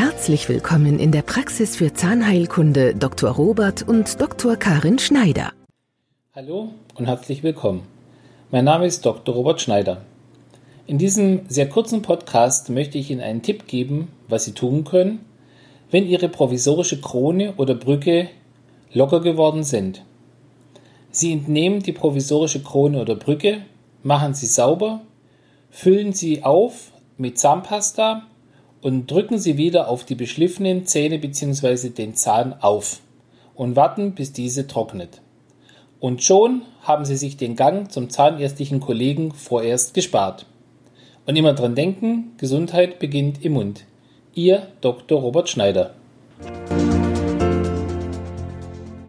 Herzlich willkommen in der Praxis für Zahnheilkunde Dr. Robert und Dr. Karin Schneider. Hallo und herzlich willkommen. Mein Name ist Dr. Robert Schneider. In diesem sehr kurzen Podcast möchte ich Ihnen einen Tipp geben, was Sie tun können, wenn Ihre provisorische Krone oder Brücke locker geworden sind. Sie entnehmen die provisorische Krone oder Brücke, machen sie sauber, füllen sie auf mit Zahnpasta und drücken Sie wieder auf die beschliffenen Zähne bzw. den Zahn auf und warten, bis diese trocknet. Und schon haben Sie sich den Gang zum zahnärztlichen Kollegen vorerst gespart. Und immer dran denken, Gesundheit beginnt im Mund. Ihr Dr. Robert Schneider.